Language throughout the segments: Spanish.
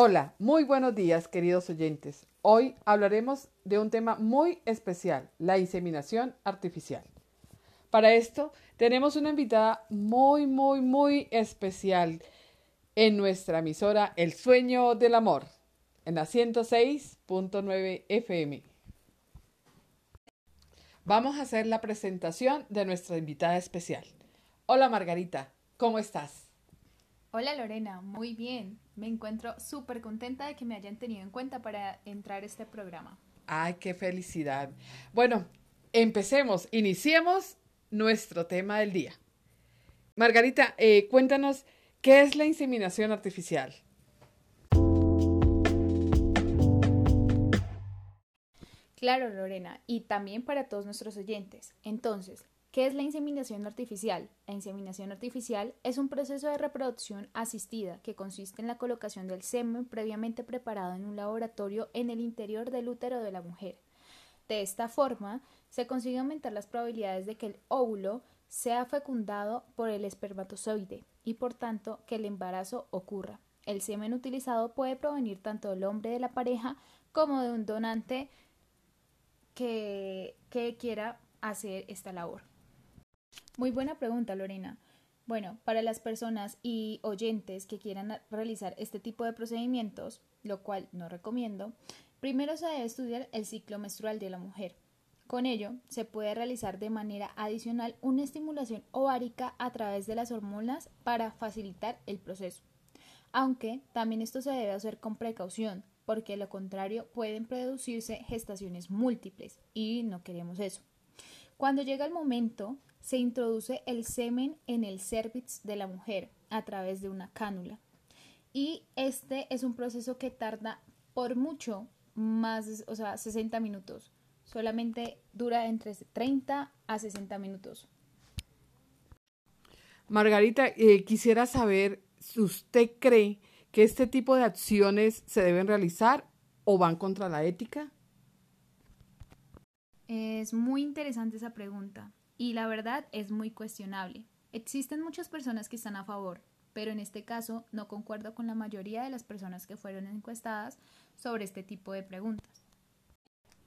Hola, muy buenos días queridos oyentes. Hoy hablaremos de un tema muy especial, la inseminación artificial. Para esto tenemos una invitada muy, muy, muy especial en nuestra emisora El Sueño del Amor, en la 106.9 FM. Vamos a hacer la presentación de nuestra invitada especial. Hola Margarita, ¿cómo estás? Hola Lorena, muy bien. Me encuentro súper contenta de que me hayan tenido en cuenta para entrar a este programa. Ay, qué felicidad. Bueno, empecemos, iniciemos nuestro tema del día. Margarita, eh, cuéntanos, ¿qué es la inseminación artificial? Claro, Lorena, y también para todos nuestros oyentes. Entonces, ¿Qué es la inseminación artificial? La inseminación artificial es un proceso de reproducción asistida que consiste en la colocación del semen previamente preparado en un laboratorio en el interior del útero de la mujer. De esta forma, se consigue aumentar las probabilidades de que el óvulo sea fecundado por el espermatozoide y por tanto que el embarazo ocurra. El semen utilizado puede provenir tanto del hombre de la pareja como de un donante que, quiera hacer esta labor. Muy buena pregunta, Lorena. Bueno, para las personas y oyentes que quieran realizar este tipo de procedimientos, lo cual no recomiendo, primero se debe estudiar el ciclo menstrual de la mujer. Con ello, se puede realizar de manera adicional una estimulación ovárica a través de las hormonas para facilitar el proceso. Aunque también esto se debe hacer con precaución, porque lo contrario pueden producirse gestaciones múltiples y no queremos eso. Cuando llega el momento se introduce el semen en el cervix de la mujer a través de una cánula. Y este es un proceso que tarda por mucho más, o sea, 60 minutos. Solamente dura entre 30 a 60 minutos. Margarita, eh, quisiera saber si usted cree que este tipo de acciones se deben realizar o van contra la ética. Es muy interesante esa pregunta y la verdad es muy cuestionable. Existen muchas personas que están a favor, pero en este caso no concuerdo con la mayoría de las personas que fueron encuestadas sobre este tipo de preguntas.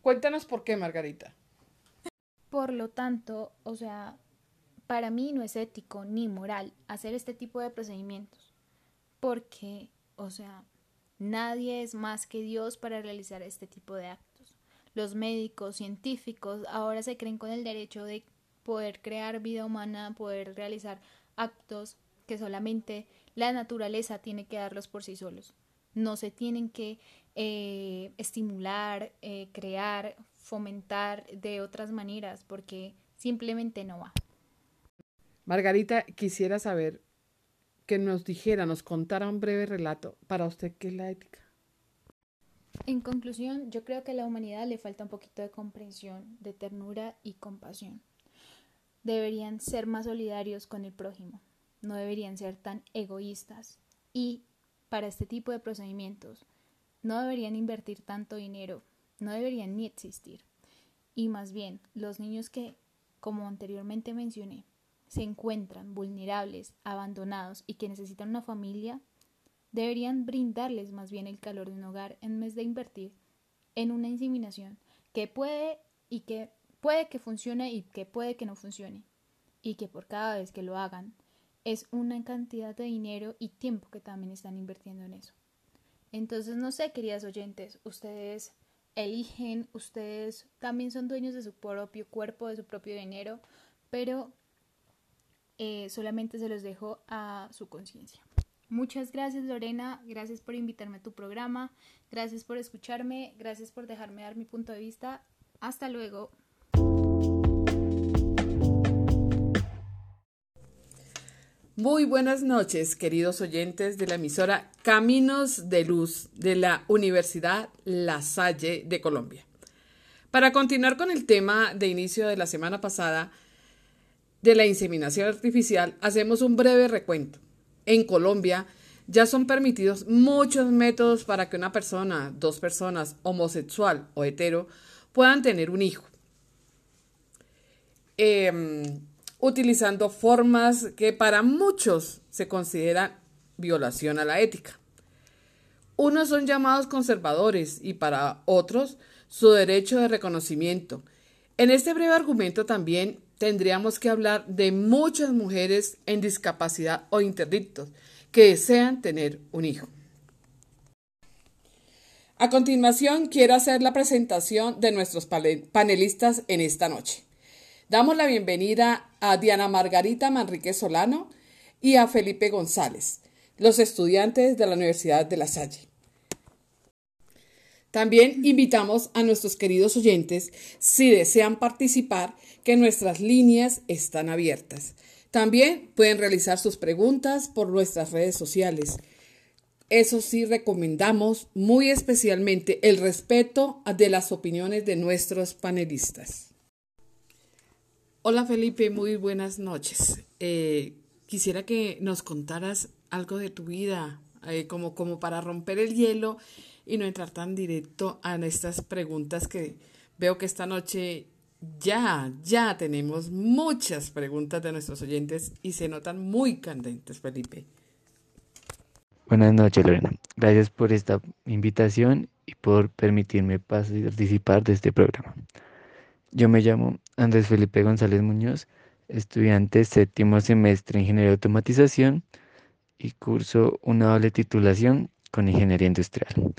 Cuéntanos por qué, Margarita. Por lo tanto, o sea, para mí no es ético ni moral hacer este tipo de procedimientos, porque, o sea, nadie es más que Dios para realizar este tipo de actos. Los médicos, científicos, ahora se creen con el derecho de poder crear vida humana, poder realizar actos que solamente la naturaleza tiene que darlos por sí solos. No se tienen que eh, estimular, eh, crear, fomentar de otras maneras porque simplemente no va. Margarita, quisiera saber que nos dijera, nos contara un breve relato para usted qué es la ética. En conclusión, yo creo que a la humanidad le falta un poquito de comprensión, de ternura y compasión deberían ser más solidarios con el prójimo, no deberían ser tan egoístas y para este tipo de procedimientos no deberían invertir tanto dinero, no deberían ni existir. Y más bien, los niños que, como anteriormente mencioné, se encuentran vulnerables, abandonados y que necesitan una familia, deberían brindarles más bien el calor de un hogar en vez de invertir en una inseminación que puede y que puede que funcione y que puede que no funcione, y que por cada vez que lo hagan es una cantidad de dinero y tiempo que también están invirtiendo en eso. Entonces, no sé, queridas oyentes, ustedes eligen, ustedes también son dueños de su propio cuerpo, de su propio dinero, pero eh, solamente se los dejo a su conciencia. Muchas gracias Lorena, gracias por invitarme a tu programa, gracias por escucharme, gracias por dejarme dar mi punto de vista. Hasta luego. Muy buenas noches, queridos oyentes de la emisora Caminos de Luz de la Universidad La Salle de Colombia. Para continuar con el tema de inicio de la semana pasada de la inseminación artificial, hacemos un breve recuento. En Colombia ya son permitidos muchos métodos para que una persona, dos personas, homosexual o hetero, puedan tener un hijo. Eh, utilizando formas que para muchos se consideran violación a la ética. unos son llamados conservadores y para otros su derecho de reconocimiento. En este breve argumento también tendríamos que hablar de muchas mujeres en discapacidad o interdictos que desean tener un hijo. A continuación, quiero hacer la presentación de nuestros panelistas en esta noche. Damos la bienvenida a Diana Margarita Manrique Solano y a Felipe González, los estudiantes de la Universidad de La Salle. También invitamos a nuestros queridos oyentes, si desean participar, que nuestras líneas están abiertas. También pueden realizar sus preguntas por nuestras redes sociales. Eso sí, recomendamos muy especialmente el respeto de las opiniones de nuestros panelistas. Hola Felipe, muy buenas noches. Eh, quisiera que nos contaras algo de tu vida, eh, como, como para romper el hielo y no entrar tan directo a estas preguntas que veo que esta noche ya, ya tenemos muchas preguntas de nuestros oyentes y se notan muy candentes, Felipe. Buenas noches, Lorena. Gracias por esta invitación y por permitirme participar de este programa. Yo me llamo Andrés Felipe González Muñoz, estudiante séptimo semestre de Ingeniería de Automatización y curso una doble titulación con Ingeniería Industrial.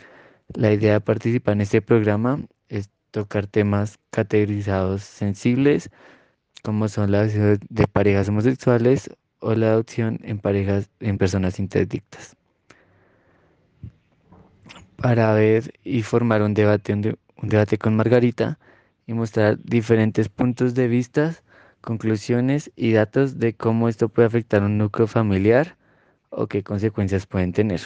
La idea de participar en este programa es tocar temas categorizados sensibles, como son la adopción de parejas homosexuales o la adopción en parejas en personas interdictas para ver y formar un, debate con Margarita y mostrar diferentes puntos de vista, conclusiones y datos de cómo esto puede afectar un núcleo familiar o qué consecuencias pueden tener.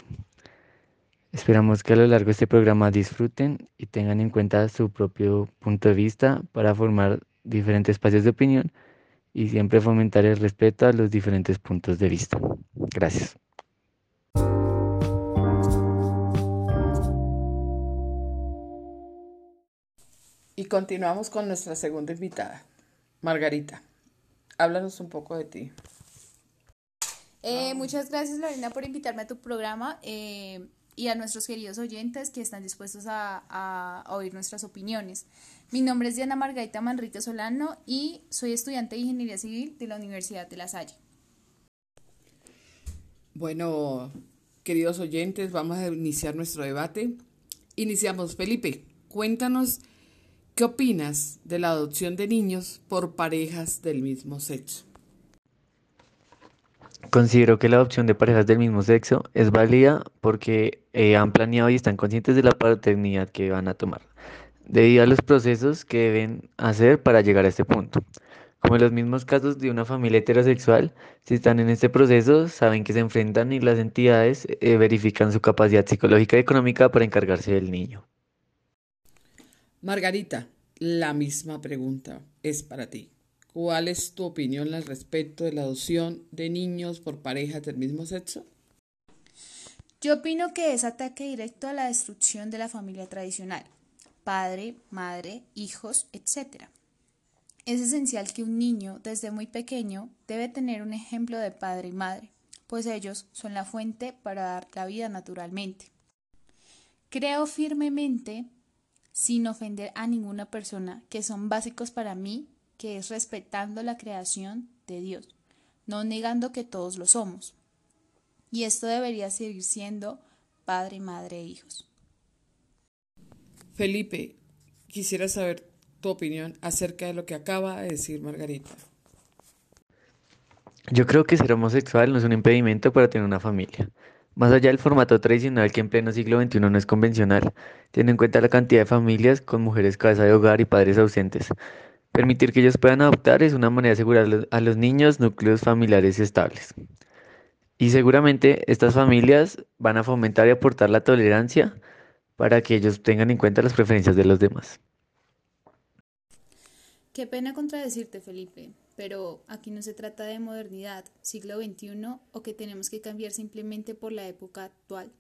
Esperamos que a lo largo de este programa disfruten y tengan en cuenta su propio punto de vista para formar diferentes espacios de opinión y siempre fomentar el respeto a los diferentes puntos de vista. Gracias. Y continuamos con nuestra segunda invitada, Margarita. Háblanos un poco de ti. Eh, muchas gracias, Lorena, por invitarme a tu programa eh, y a nuestros queridos oyentes que están dispuestos a, oír nuestras opiniones. Mi nombre es Diana Margarita Manrique Solano y soy estudiante de Ingeniería Civil de la Universidad de La Salle. Bueno, queridos oyentes, vamos a iniciar nuestro debate. Iniciamos, Felipe. Cuéntanos ¿Qué opinas de la adopción de niños por parejas del mismo sexo? Considero que la adopción de parejas del mismo sexo es válida porque eh, han planeado y están conscientes de la paternidad que van a tomar, debido a los procesos que deben hacer para llegar a este punto. Como en los mismos casos de una familia heterosexual, si están en este proceso, saben que se enfrentan y las entidades eh, verifican su capacidad psicológica y económica para encargarse del niño. Margarita, la misma pregunta es para ti. ¿Cuál es tu opinión al respecto de la adopción de niños por parejas del mismo sexo? Yo opino que es ataque directo a la destrucción de la familia tradicional, padre, madre, hijos, etc. Es esencial que un niño desde muy pequeño debe tener un ejemplo de padre y madre, pues ellos son la fuente para dar la vida naturalmente. Creo firmemente sin ofender a ninguna persona, que son básicos para mí, que es respetando la creación de Dios, no negando que todos lo somos. Y esto debería seguir siendo padre, madre e hijos. Felipe, quisiera saber tu opinión acerca de lo que acaba de decir Margarita. Yo creo que ser homosexual no es un impedimento para tener una familia. Más allá del formato tradicional que en pleno siglo XXI no es convencional, tiene en cuenta la cantidad de familias con mujeres cabeza de hogar y padres ausentes. Permitir que ellos puedan adoptar es una manera de asegurar a los niños núcleos familiares estables. Y seguramente estas familias van a fomentar y aportar la tolerancia para que ellos tengan en cuenta las preferencias de los demás. Qué pena contradecirte, Felipe pero aquí no se trata de modernidad, siglo XXI o que tenemos que cambiar simplemente por la época actual.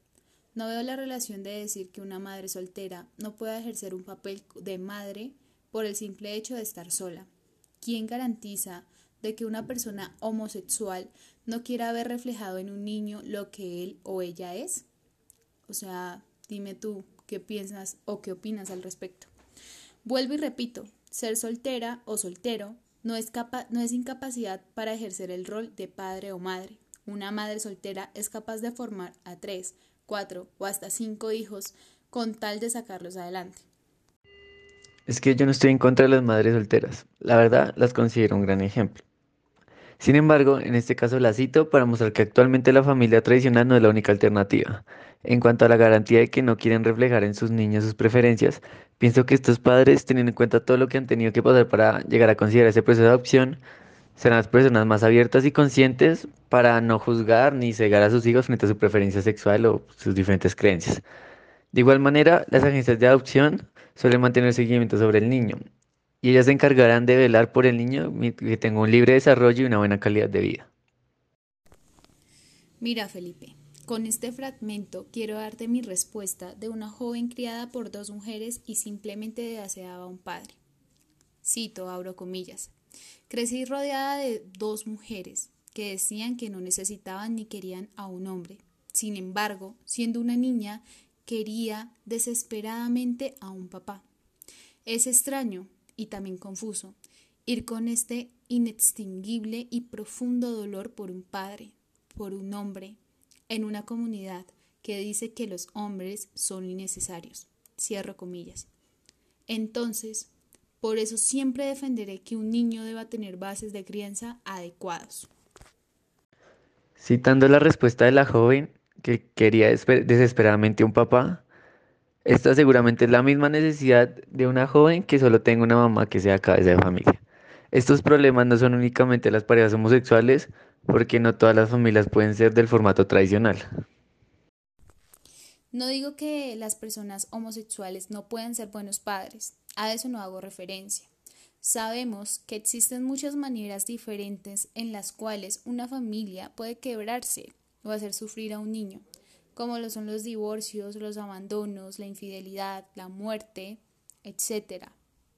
No veo la relación de decir que una madre soltera no pueda ejercer un papel de madre por el simple hecho de estar sola. ¿Quién garantiza de que una persona homosexual no quiera ver reflejado en un niño lo que él o ella es? O sea, Dime tú qué piensas o qué opinas al respecto. Vuelvo y repito, ser soltera o soltero no es, no es incapacidad para ejercer el rol de padre o madre. Una madre soltera es capaz de formar a tres, cuatro o hasta cinco hijos con tal de sacarlos adelante. Es que yo no estoy en contra de las madres solteras. La verdad, las considero un gran ejemplo. Sin embargo, en este caso la cito para mostrar que actualmente la familia tradicional no es la única alternativa. En cuanto a la garantía de que no quieren reflejar en sus niños sus preferencias, pienso que estos padres, teniendo en cuenta todo lo que han tenido que pasar para llegar a considerar ese proceso de adopción, serán las personas más abiertas y conscientes para no juzgar ni cegar a sus hijos frente a su preferencia sexual o sus diferentes creencias. De igual manera, las agencias de adopción suelen mantener seguimiento sobre el niño, y ellas se encargarán de velar por el niño que tenga un libre desarrollo y una buena calidad de vida. Mira, Felipe, con este fragmento quiero darte mi respuesta de una joven criada por dos mujeres y simplemente deseaba un padre. Cito, abro comillas. Crecí rodeada de dos mujeres que decían que no necesitaban ni querían a un hombre. Sin embargo, siendo una niña, quería desesperadamente a un papá. Es extraño, y también confuso, ir con este inextinguible y profundo dolor por un padre, por un hombre, en una comunidad que dice que los hombres son innecesarios. Cierro comillas. Entonces, por eso siempre defenderé que un niño deba tener bases de crianza adecuados. Citando la respuesta de la joven que quería desesperadamente un papá, esta seguramente es la misma necesidad de una joven que solo tenga una mamá que sea cabeza de familia. Estos problemas no son únicamente las parejas homosexuales, porque no todas las familias pueden ser del formato tradicional. No digo que las personas homosexuales no puedan ser buenos padres, a eso no hago referencia. Sabemos que existen muchas maneras diferentes en las cuales una familia puede quebrarse o hacer sufrir a un niño como lo son los divorcios, los abandonos, la infidelidad, la muerte, etc.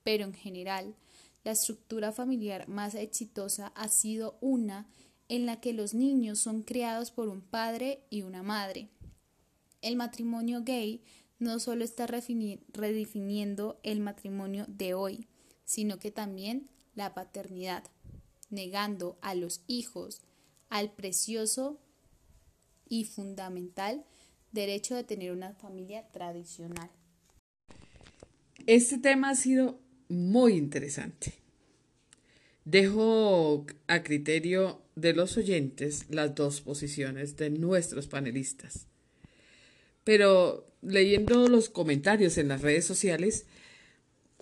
Pero en general, la estructura familiar más exitosa ha sido una en la que los niños son creados por un padre y una madre. El matrimonio gay no solo está redefiniendo el matrimonio de hoy, sino que también la paternidad, negando a los hijos al precioso y fundamental derecho de tener una familia tradicional. Este tema ha sido muy interesante. Dejo a criterio de los oyentes las dos posiciones de nuestros panelistas. Pero leyendo los comentarios en las redes sociales,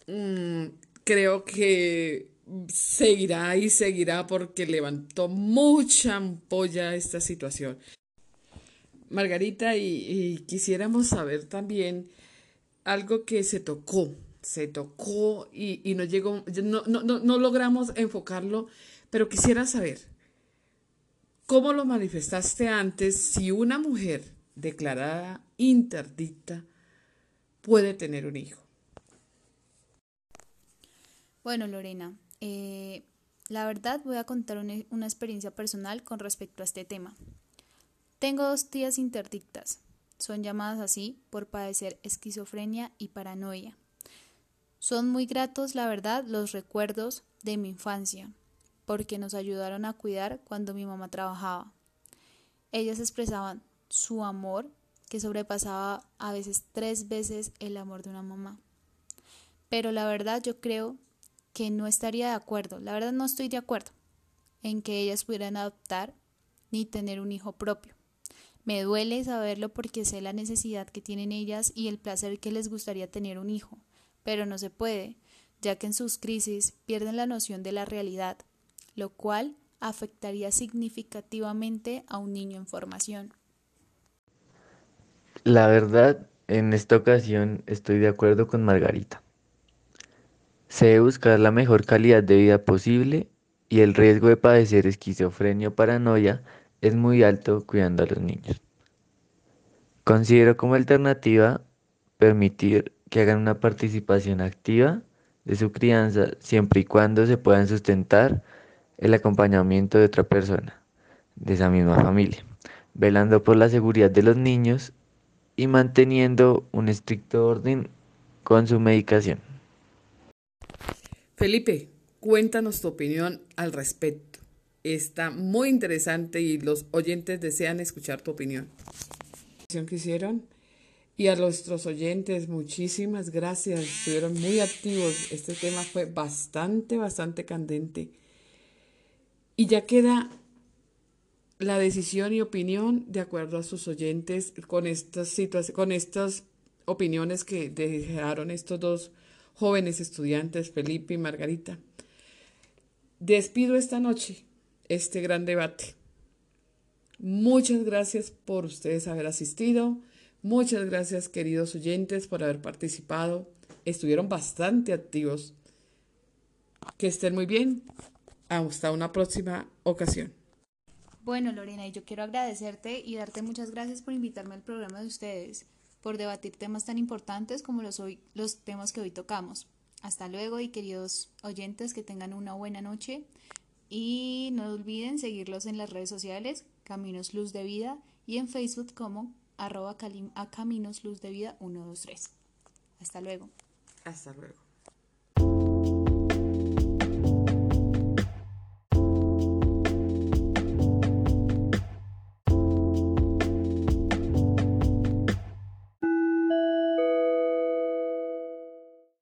mm, creo que seguirá y seguirá porque levantó mucha ampolla esta situación. Margarita, y, quisiéramos saber también algo que se tocó, se tocó y, no llegó, no, no, no logramos enfocarlo, pero quisiera saber, ¿cómo lo manifestaste antes si una mujer declarada interdicta puede tener un hijo? Bueno, Lorena, eh, la verdad voy a contar una experiencia personal con respecto a este tema. Tengo dos tías interdictas. Son llamadas así por padecer esquizofrenia y paranoia. Son muy gratos, la verdad, los recuerdos de mi infancia, porque nos ayudaron a cuidar cuando mi mamá trabajaba. Ellas expresaban su amor, que sobrepasaba a veces tres veces el amor de una mamá. Pero la verdad yo creo que no estaría de acuerdo, la verdad no estoy de acuerdo en que ellas pudieran adoptar ni tener un hijo propio. Me duele saberlo porque sé la necesidad que tienen ellas y el placer que les gustaría tener un hijo, pero no se puede, ya que en sus crisis pierden la noción de la realidad, lo cual afectaría significativamente a un niño en formación. La verdad, en esta ocasión estoy de acuerdo con Margarita. Se debe buscar la mejor calidad de vida posible y el riesgo de padecer esquizofrenia o paranoia es muy alto cuidando a los niños. Considero como alternativa permitir que hagan una participación activa de su crianza siempre y cuando se puedan sustentar el acompañamiento de otra persona de esa misma familia, velando por la seguridad de los niños y manteniendo un estricto orden con su medicación. Felipe, cuéntanos tu opinión al respecto. Está muy interesante y los oyentes desean escuchar tu opinión. que hicieron y a nuestros oyentes, muchísimas gracias. Estuvieron muy activos. Este tema fue bastante, bastante candente. Y ya queda la decisión y opinión de acuerdo a sus oyentes con estas situaciones, con estas opiniones que dejaron estos dos jóvenes estudiantes, Felipe y Margarita. Despido esta noche este gran debate. Muchas gracias por ustedes haber asistido. Muchas gracias queridos oyentes por haber participado. Estuvieron bastante activos. Que estén muy bien. Hasta una próxima ocasión. Bueno, Lorena, yo quiero agradecerte y darte muchas gracias por invitarme al programa de ustedes, por debatir temas tan importantes como los, hoy, los temas que hoy tocamos. Hasta luego y queridos oyentes, que tengan una buena noche y no olviden seguirlos en las redes sociales, Caminos Luz de Vida y en Facebook como arroba a Caminos Luz de Vida 123. Hasta luego. Hasta luego.